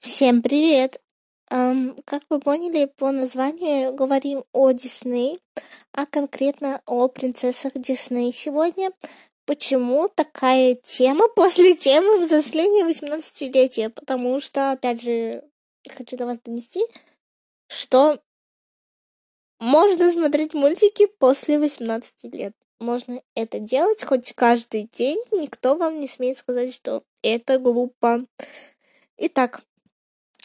Всем привет! Ам, как вы поняли по названию, говорим о Дисней, а конкретно о принцессах Дисней сегодня. Почему такая тема после темы взросления 18-летия? Потому что, опять же, хочу до вас донести, что можно смотреть мультики после 18 лет. Можно это делать хоть каждый день, никто вам не смеет сказать, что это глупо. Итак,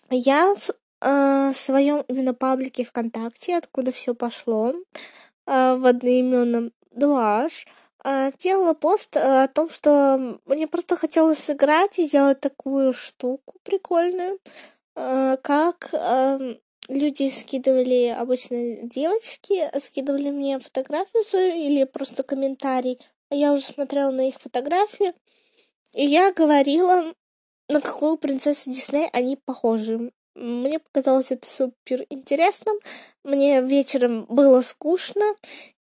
я в э, своем именно паблике ВКонтакте, откуда все пошло, э, в одноименном Дуаш, э, делала пост э, о том, что мне просто хотелось сыграть и сделать такую штуку прикольную, э, как э, люди скидывали, обычно девочки, скидывали мне фотографию свою или просто комментарий, а я уже смотрела на их фотографии, и я говорила, на какую принцессу Дисней они похожи. Мне показалось это супер интересным. Мне вечером было скучно.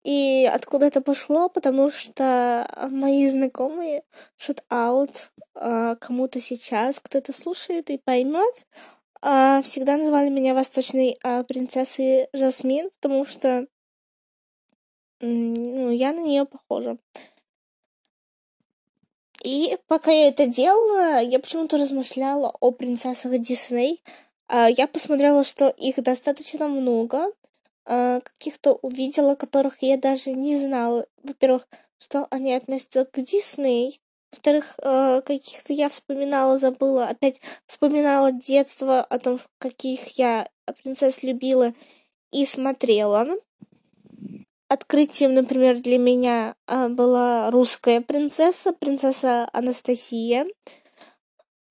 И откуда это пошло? Потому что мои знакомые шут аут кому-то сейчас, кто-то слушает и поймет, а, всегда называли меня восточной а, принцессой Жасмин, потому что ну, я на нее похожа. И пока я это делала, я почему-то размышляла о принцессах Дисней. А, я посмотрела, что их достаточно много. Каких-то увидела, которых я даже не знала. Во-первых, что они относятся к Дисней. Во-вторых, э, каких-то я вспоминала, забыла. Опять вспоминала детство о том, каких я принцесс любила и смотрела. Открытием, например, для меня э, была русская принцесса, принцесса Анастасия.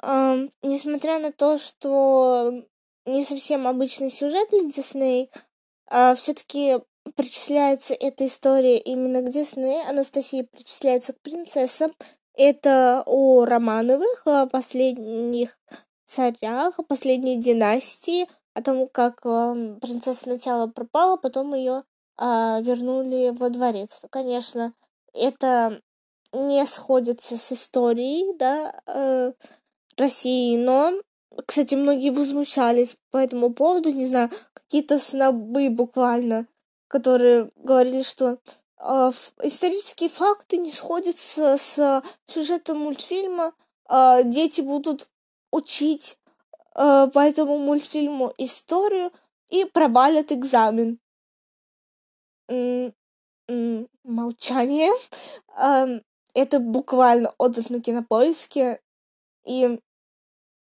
Э, несмотря на то, что не совсем обычный сюжет для Дисней, э, все-таки причисляется эта история именно к Дисней. Анастасия причисляется к принцессам, это о Романовых, о последних царях, о последней династии, о том, как э, принцесса сначала пропала, потом ее э, вернули во дворец. Конечно, это не сходится с историей, да, э, России, но, кстати, многие возмущались по этому поводу, не знаю, какие-то снобы буквально, которые говорили, что а, исторические факты не сходятся с сюжетом мультфильма. А, дети будут учить а, по этому мультфильму историю и провалят экзамен. Молчание. Это буквально отзыв на кинопоиске. И,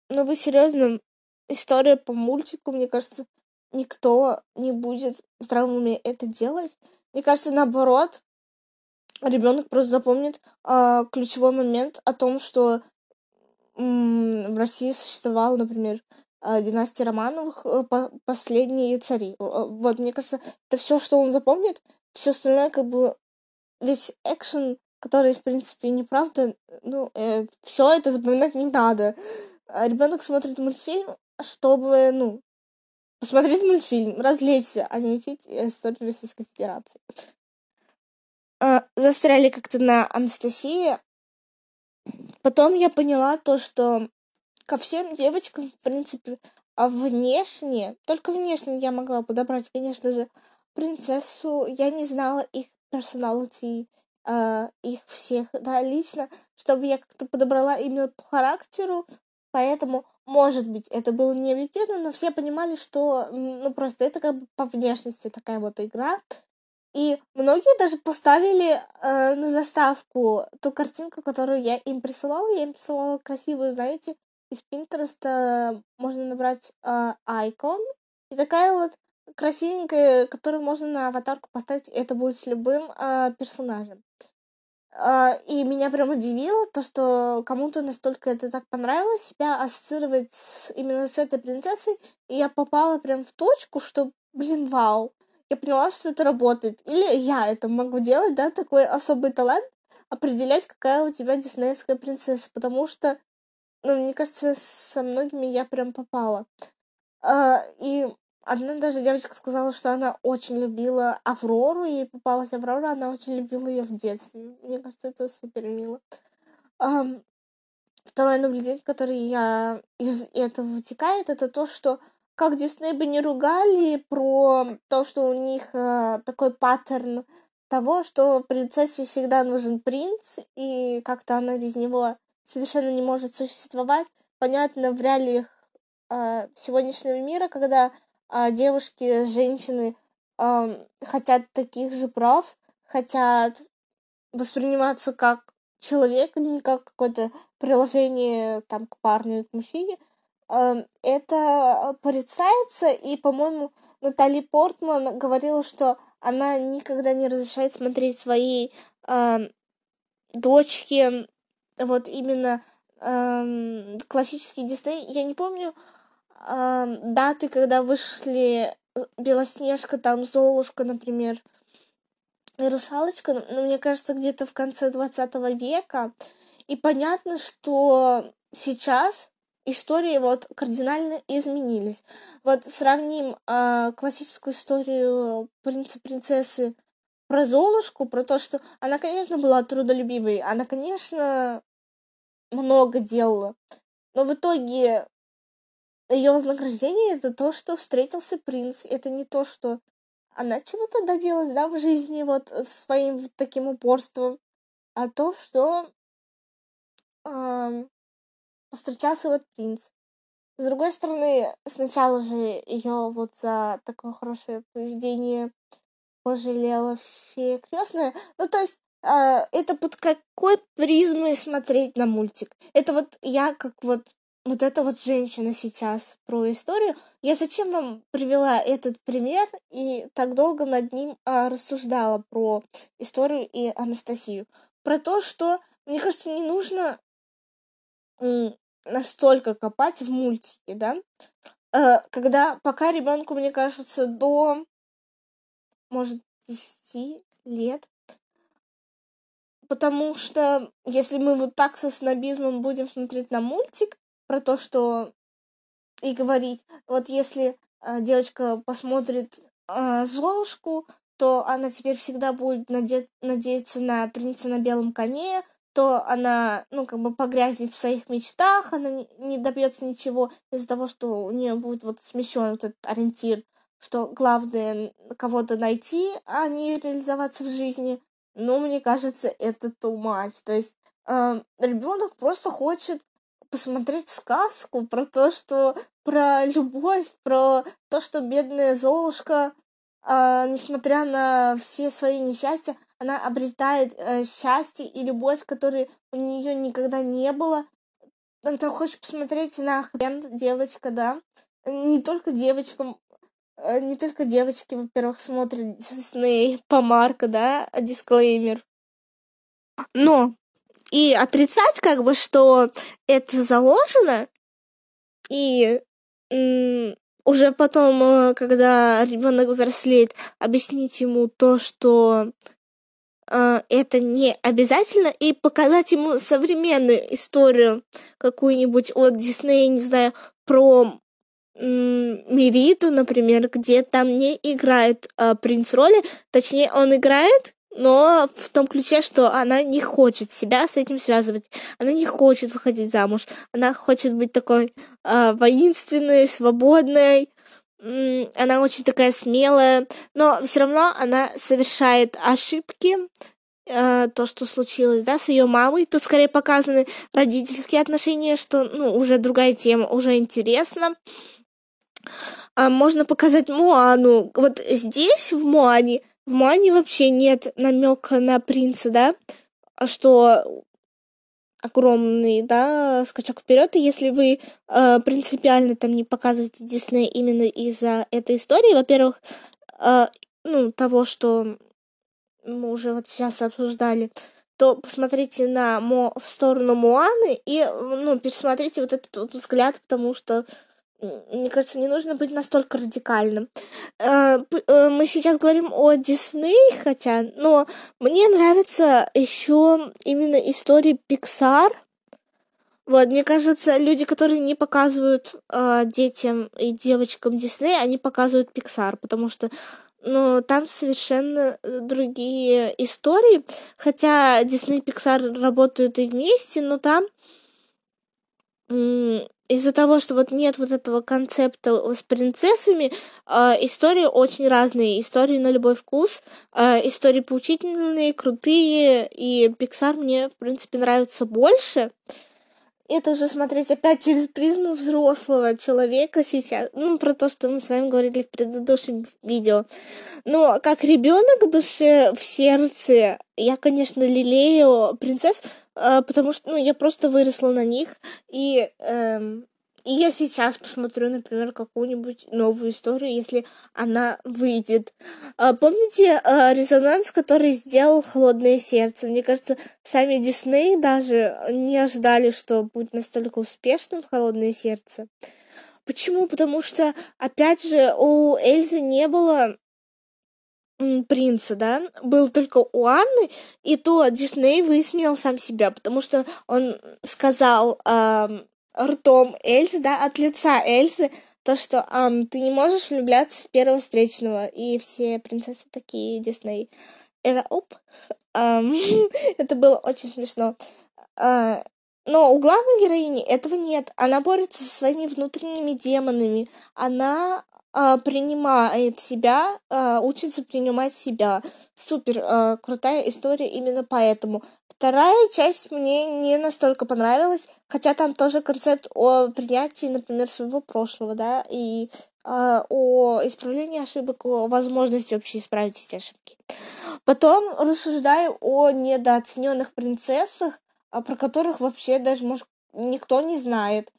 ну вы серьезно, история по мультику, мне кажется, никто не будет уме это делать. Мне кажется, наоборот, ребенок просто запомнит э, ключевой момент о том, что м- в России существовала, например, э, династия Романовых, э, по- последние цари. Вот, мне кажется, это все, что он запомнит, все остальное, как бы, весь экшен, который, в принципе, неправда, ну, э, все это запоминать не надо. А ребенок смотрит мультфильм, чтобы, ну, посмотреть мультфильм, развлечься, а не учить историю Российской Федерации. А, застряли как-то на Анастасии. Потом я поняла то, что ко всем девочкам, в принципе, а внешне, только внешне я могла подобрать, конечно же, принцессу. Я не знала их персоналити, э, их всех, да, лично, чтобы я как-то подобрала именно по характеру, поэтому может быть, это было не объективно, но все понимали, что, ну, просто это как бы по внешности такая вот игра. И многие даже поставили э, на заставку ту картинку, которую я им присылала. Я им присылала красивую, знаете, из Пинтереста можно набрать э. И такая вот красивенькая, которую можно на аватарку поставить, это будет с любым э, персонажем. А, и меня прям удивило то, что кому-то настолько это так понравилось, себя ассоциировать именно с этой принцессой, и я попала прям в точку, что, блин, вау, я поняла, что это работает. Или я это могу делать, да, такой особый талант, определять, какая у тебя диснеевская принцесса, потому что, ну, мне кажется, со многими я прям попала. Uh, и Одна даже девочка сказала, что она очень любила Аврору, ей попалась Аврора, она очень любила ее в детстве. Мне кажется, это супер мило. Um, второе наблюдение, которое я из этого вытекает, это то, что как Дисней бы не ругали про то, что у них э, такой паттерн того, что принцессе всегда нужен принц, и как-то она без него совершенно не может существовать. Понятно, в реалиях э, сегодняшнего мира, когда э, девушки, женщины э, хотят таких же прав, хотят восприниматься как человек, а не как какое-то приложение там к парню и к мужчине, это порицается, и, по-моему, Натали Портман говорила, что она никогда не разрешает смотреть своей э, дочке вот именно э, классический Дисней. Я не помню э, даты, когда вышли Белоснежка, там Золушка, например, и Русалочка, но мне кажется, где-то в конце 20 века. И понятно, что сейчас истории вот кардинально изменились. Вот сравним э, классическую историю принца принцессы про Золушку, про то, что она, конечно, была трудолюбивой, она, конечно, много делала, но в итоге ее вознаграждение это то, что встретился принц, это не то, что она чего-то добилась, да, в жизни вот своим таким упорством, а то, что эм, встречался вот принц. С другой стороны, сначала же ее вот за такое хорошее поведение пожалела фея крестная. Ну, то есть, э, это под какой призмой смотреть на мультик? Это вот я как вот вот эта вот женщина сейчас про историю. Я зачем вам привела этот пример и так долго над ним а, рассуждала про историю и Анастасию? Про то, что, мне кажется, не нужно настолько копать в мультике, да, э, когда пока ребенку, мне кажется, до, может, 10 лет, потому что если мы вот так со снобизмом будем смотреть на мультик про то, что и говорить, вот если э, девочка посмотрит э, Золушку, то она теперь всегда будет наде- надеяться на принца на белом коне, то она, ну, как бы погрязнет в своих мечтах, она не, не добьется ничего из-за того, что у нее будет вот смещен вот этот ориентир, что главное кого-то найти, а не реализоваться в жизни. Ну, мне кажется, это too much. То есть э, ребенок просто хочет посмотреть сказку про то, что про любовь, про то, что бедная Золушка, э, несмотря на все свои несчастья, она обретает э, счастье и любовь, которой у нее никогда не было. Ты хочешь посмотреть на хрен, девочка, да? Не только девочкам, не только девочки, во-первых, смотрят Дисней по Марка, да, дисклеймер. Но и отрицать, как бы, что это заложено, и уже потом, э, когда ребенок взрослеет, объяснить ему то, что э, это не обязательно, и показать ему современную историю какую-нибудь от Диснея, не знаю, про Мириду, например, где там не играет э, принц роли, точнее, он играет, но в том ключе, что она не хочет себя с этим связывать, она не хочет выходить замуж, она хочет быть такой э, воинственной, свободной, она очень такая смелая, но все равно она совершает ошибки, э, то, что случилось, да, с ее мамой. Тут скорее показаны родительские отношения, что, ну, уже другая тема, уже интересно. А можно показать Муану. Вот здесь, в Муане, в Муане вообще нет намека на принца, да, а что огромный, да, скачок вперед. И если вы э, принципиально там не показываете Дисней именно из-за этой истории, во-первых, э, ну, того, что мы уже вот сейчас обсуждали, то посмотрите на Мо в сторону Моаны и, ну, пересмотрите вот этот вот взгляд, потому что мне кажется, не нужно быть настолько радикальным. Э, э, мы сейчас говорим о Дисней, хотя, но мне нравится еще именно истории Pixar. Вот, мне кажется, люди, которые не показывают э, детям и девочкам Дисней, они показывают Pixar, потому что ну, там совершенно другие истории. Хотя Дисней и Pixar работают и вместе, но там из-за того, что вот нет вот этого концепта с принцессами, э, истории очень разные. Истории на любой вкус, э, истории поучительные, крутые, и Pixar мне, в принципе, нравится больше. Это уже смотреть опять через призму взрослого человека сейчас. Ну, про то, что мы с вами говорили в предыдущем видео. Но как ребенок в душе, в сердце, я, конечно, лелею принцесс, э, потому что, ну, я просто выросла на них, и эм, и я сейчас посмотрю, например, какую-нибудь новую историю, если она выйдет. А, помните а, резонанс, который сделал «Холодное сердце»? Мне кажется, сами Дисней даже не ожидали, что будет настолько успешным «Холодное сердце». Почему? Потому что, опять же, у Эльзы не было принца, да, был только у Анны, и то Дисней высмеял сам себя, потому что он сказал, ртом Эльзы, да, от лица Эльзы, то, что um, ты не можешь влюбляться в первого встречного, и все принцессы такие Дисней. Это оп. Это было очень смешно. Uh, но у главной героини этого нет. Она борется со своими внутренними демонами. Она а, принимает себя, а, учится принимать себя. Супер а, крутая история именно поэтому. Вторая часть мне не настолько понравилась, хотя там тоже концепт о принятии, например, своего прошлого, да, и о исправлении ошибок, о возможности вообще исправить эти ошибки. Потом рассуждаю о недооцененных принцессах, про которых вообще даже, может, никто не знает.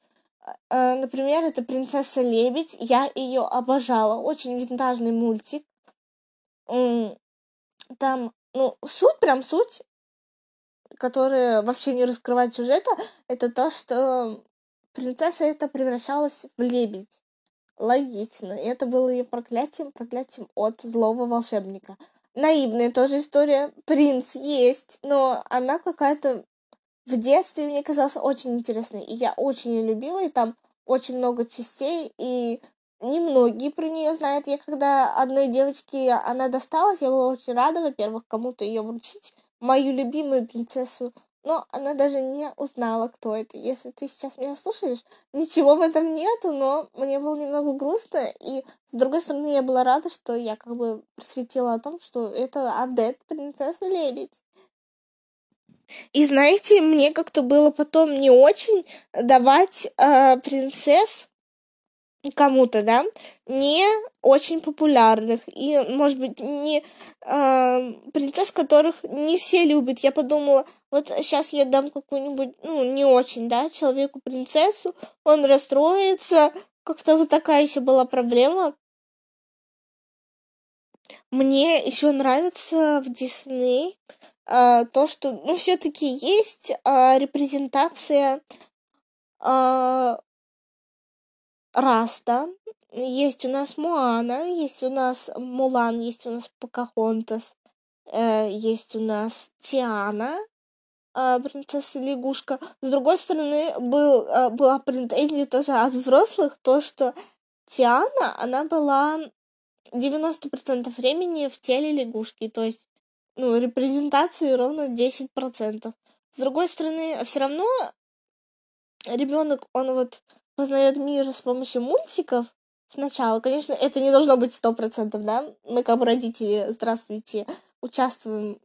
Э, например, это «Принцесса Лебедь». Я ее обожала. Очень винтажный мультик. Там, ну, суть, прям суть, которая вообще не раскрывает сюжета, это то, что принцесса это превращалась в лебедь. Логично. И это было ее проклятием, проклятием от злого волшебника. Наивная тоже история. Принц есть, но она какая-то в детстве мне казался очень интересный, и я очень ее любила, и там очень много частей, и немногие про нее знают. Я когда одной девочке она досталась, я была очень рада, во-первых, кому-то ее вручить, мою любимую принцессу, но она даже не узнала, кто это. Если ты сейчас меня слушаешь, ничего в этом нету, но мне было немного грустно, и с другой стороны, я была рада, что я как бы просветила о том, что это Адет, принцесса Лебедь. И знаете, мне как-то было потом не очень давать э, принцесс кому-то, да, не очень популярных и, может быть, не э, принцесс, которых не все любят. Я подумала, вот сейчас я дам какую-нибудь, ну, не очень, да, человеку принцессу, он расстроится, как-то вот такая еще была проблема. Мне еще нравится в Дисней а, то, что, ну, все-таки есть а, репрезентация а, Раста, есть у нас Муана, есть у нас Мулан, есть у нас Покахонтас, э, есть у нас Тиана, э, принцесса лягушка. С другой стороны, был, э, была претензия тоже от взрослых, то, что Тиана, она была 90% времени в теле лягушки, то есть ну, репрезентации ровно 10%. С другой стороны, все равно ребенок, он вот познает мир с помощью мультиков сначала. Конечно, это не должно быть сто процентов, да? Мы как бы родители, здравствуйте, участвуем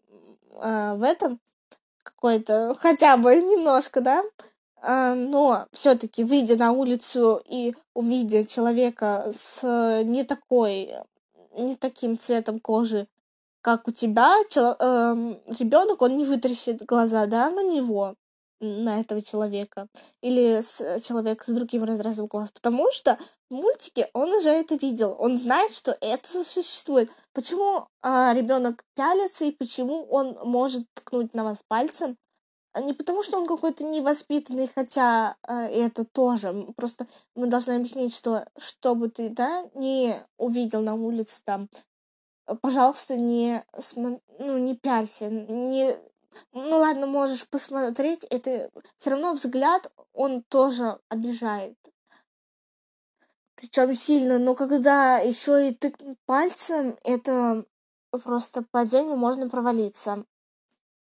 э, в этом какой-то, хотя бы немножко, да? А, но все-таки, выйдя на улицу и увидя человека с не такой, не таким цветом кожи, как у тебя, чел- эм, ребенок, он не вытаращит глаза, да, на него, на этого человека, или с, э, человек с другим разрезом глаз, потому что в мультике он уже это видел, он знает, что это существует. Почему а, ребенок пялится и почему он может ткнуть на вас пальцем? А не потому, что он какой-то невоспитанный, хотя э, это тоже. Просто мы должны объяснить, что чтобы ты, да, не увидел на улице там пожалуйста, не, ну, не пялься, не... Ну ладно, можешь посмотреть, это все равно взгляд, он тоже обижает. Причем сильно, но когда еще и тыкнуть пальцем, это просто по земле можно провалиться.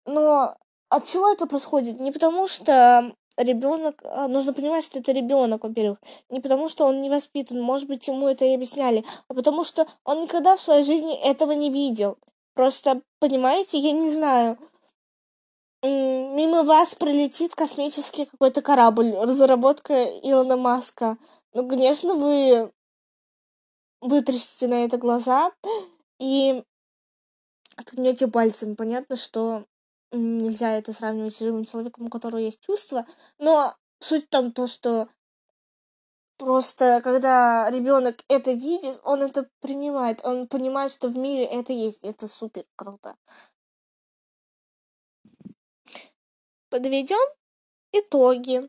Но от чего это происходит? Не потому что ребенок, а, нужно понимать, что это ребенок, во-первых. Не потому, что он не воспитан, может быть, ему это и объясняли, а потому что он никогда в своей жизни этого не видел. Просто, понимаете, я не знаю, мимо вас пролетит космический какой-то корабль, разработка Илона Маска. Ну, конечно, вы вытрясите на это глаза и ткнете пальцем. Понятно, что нельзя это сравнивать с живым человеком, у которого есть чувства, но суть в том, то, что просто когда ребенок это видит, он это принимает, он понимает, что в мире это есть, это супер круто. Подведем итоги.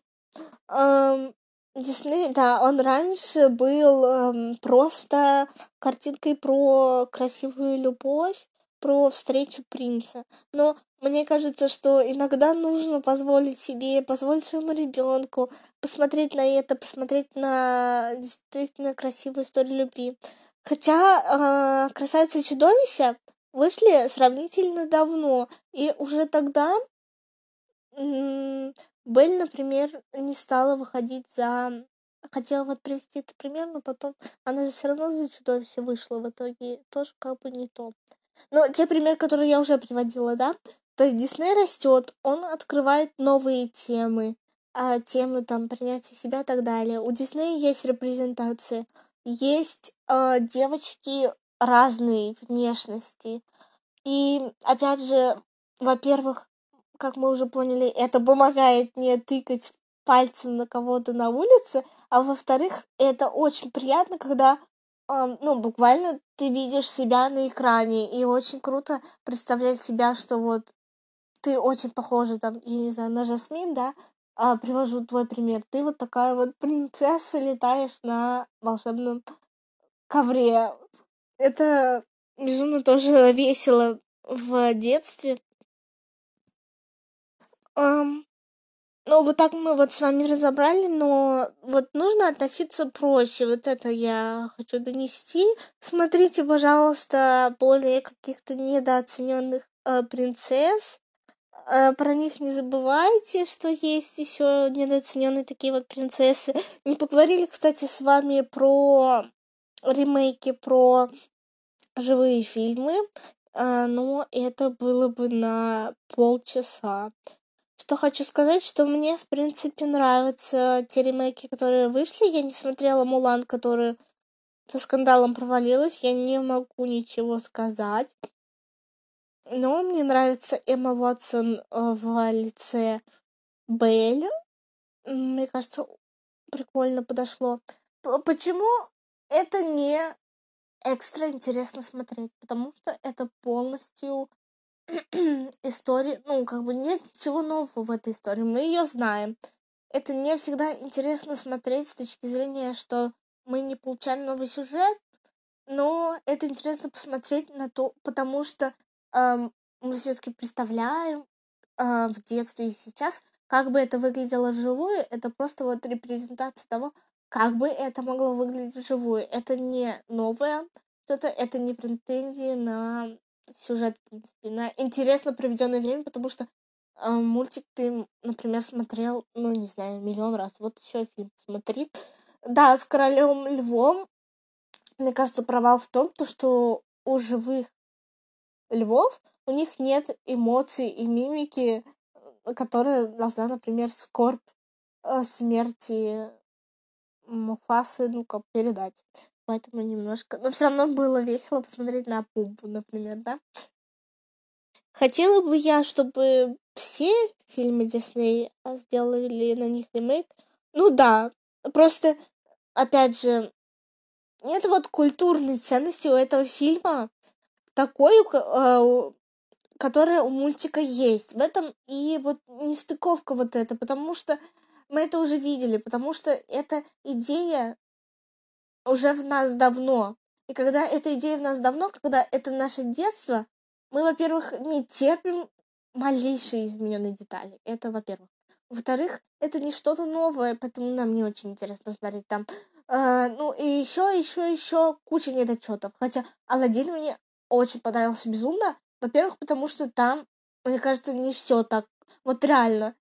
Эм, Дисней, да, он раньше был эм, просто картинкой про красивую любовь, про встречу принца. Но мне кажется, что иногда нужно позволить себе, позволить своему ребенку посмотреть на это, посмотреть на действительно красивую историю любви. Хотя э, красавица и чудовища вышли сравнительно давно, и уже тогда Белль, например, не стала выходить за хотела вот привести этот пример, но потом она же все равно за чудовище вышла в итоге, тоже как бы не то. Но те примеры, которые я уже приводила, да, то есть Дисней растет, он открывает новые темы, а, темы там принятия себя и так далее. У Диснея есть репрезентация, есть а, девочки разные внешности. И опять же, во-первых, как мы уже поняли, это помогает не тыкать пальцем на кого-то на улице, а во-вторых, это очень приятно, когда ну, буквально ты видишь себя на экране, и очень круто представлять себя, что вот ты очень похожа там, я не знаю, на Жасмин, да, а, привожу твой пример. Ты вот такая вот принцесса, летаешь на волшебном ковре. Это безумно тоже весело в детстве. Um, ну, вот так мы вот с вами разобрали, но вот нужно относиться проще. Вот это я хочу донести. Смотрите, пожалуйста, более каких-то недооцененных э, принцесс. Э, про них не забывайте, что есть еще недооцененные такие вот принцессы. Не поговорили, кстати, с вами про ремейки, про живые фильмы, э, но это было бы на полчаса. Что хочу сказать, что мне, в принципе, нравятся те ремейки, которые вышли. Я не смотрела Мулан, которая со скандалом провалилась. Я не могу ничего сказать. Но мне нравится Эмма Уотсон э, в лице Белль. Мне кажется, прикольно подошло. Почему это не экстра интересно смотреть? Потому что это полностью истории, ну, как бы нет ничего нового в этой истории, мы ее знаем. Это не всегда интересно смотреть с точки зрения, что мы не получаем новый сюжет, но это интересно посмотреть на то, потому что мы все-таки представляем э, в детстве и сейчас, как бы это выглядело вживую, это просто вот репрезентация того, как бы это могло выглядеть вживую. Это не новое что-то, это не претензии на сюжет, в принципе, на интересно проведенное время, потому что э, мультик ты, например, смотрел, ну, не знаю, миллион раз. Вот еще фильм смотри. Да, с королем львом, мне кажется, провал в том, то, что у живых львов у них нет эмоций и мимики, э, которая должна, например, скорбь э, смерти Муфасы, ну-ка, передать поэтому немножко... Но все равно было весело посмотреть на Пумпу, например, да? Хотела бы я, чтобы все фильмы Дисней а, сделали на них ремейк. Ну да, просто, опять же, нет вот культурной ценности у этого фильма такой, а, которая у мультика есть. В этом и вот нестыковка вот эта, потому что мы это уже видели, потому что эта идея уже в нас давно. И когда эта идея в нас давно, когда это наше детство, мы, во-первых, не терпим малейшие измененные детали. Это, во-первых. Во-вторых, это не что-то новое, поэтому нам не очень интересно смотреть там. Э, ну и еще, еще, еще куча недочетов. Хотя Алладин мне очень понравился безумно. Во-первых, потому что там, мне кажется, не все так. Вот реально.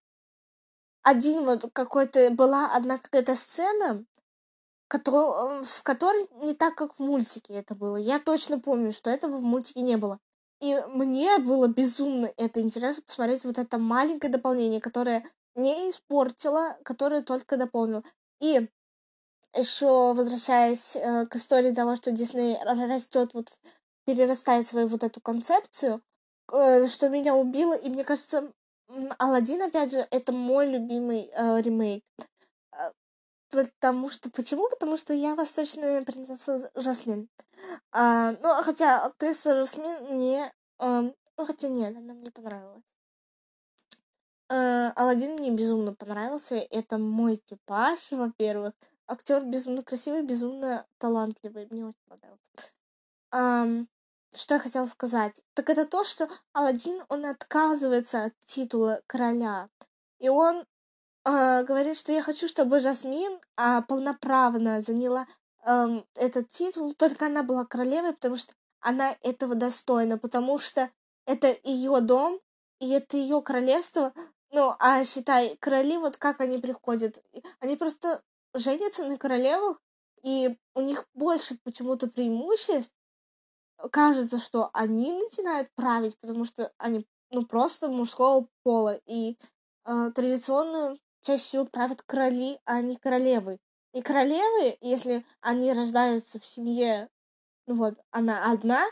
один вот какой-то, была одна какая-то сцена, который, в которой не так, как в мультике это было. Я точно помню, что этого в мультике не было. И мне было безумно это интересно посмотреть вот это маленькое дополнение, которое не испортило, которое только дополнило. И еще возвращаясь э, к истории того, что Дисней растет, вот перерастает свою вот эту концепцию, э, что меня убило, и мне кажется, Алладин, опять же, это мой любимый э, ремейк. Э, потому что... Почему? Потому что я восточная принцесса Жасмин. А, ну, хотя актриса Жасмин мне... Э, ну, хотя нет, она мне понравилась. Э, Алладин мне безумно понравился. Это мой типаж, во-первых. Актер безумно красивый, безумно талантливый. Мне очень понравился. Um, что я хотела сказать? Так это то, что Алладин, он отказывается от титула короля. И он э, говорит, что я хочу, чтобы Жасмин э, полноправно заняла э, этот титул, только она была королевой, потому что она этого достойна, потому что это ее дом, и это ее королевство. Ну, а считай, короли, вот как они приходят, они просто женятся на королевах, и у них больше почему-то преимуществ, кажется, что они начинают править, потому что они ну просто мужского пола и э, традиционную чаще всего правят короли, а не королевы. И королевы, если они рождаются в семье, ну вот, она одна,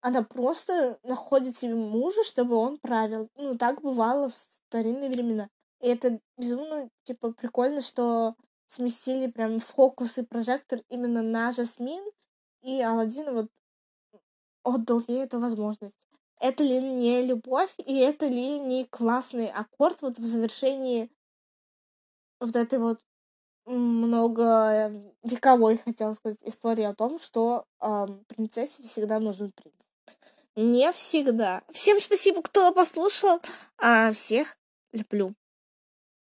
она просто находит себе мужа, чтобы он правил. Ну, так бывало в старинные времена. И это безумно, типа, прикольно, что сместили прям фокус и прожектор именно на Жасмин и Алладина вот отдал ей эту возможность. Это ли не любовь, и это ли не классный аккорд вот в завершении вот этой вот много вековой, хотела сказать, истории о том, что э, принцессе всегда нужен принц. Не всегда. Всем спасибо, кто послушал. А всех люблю.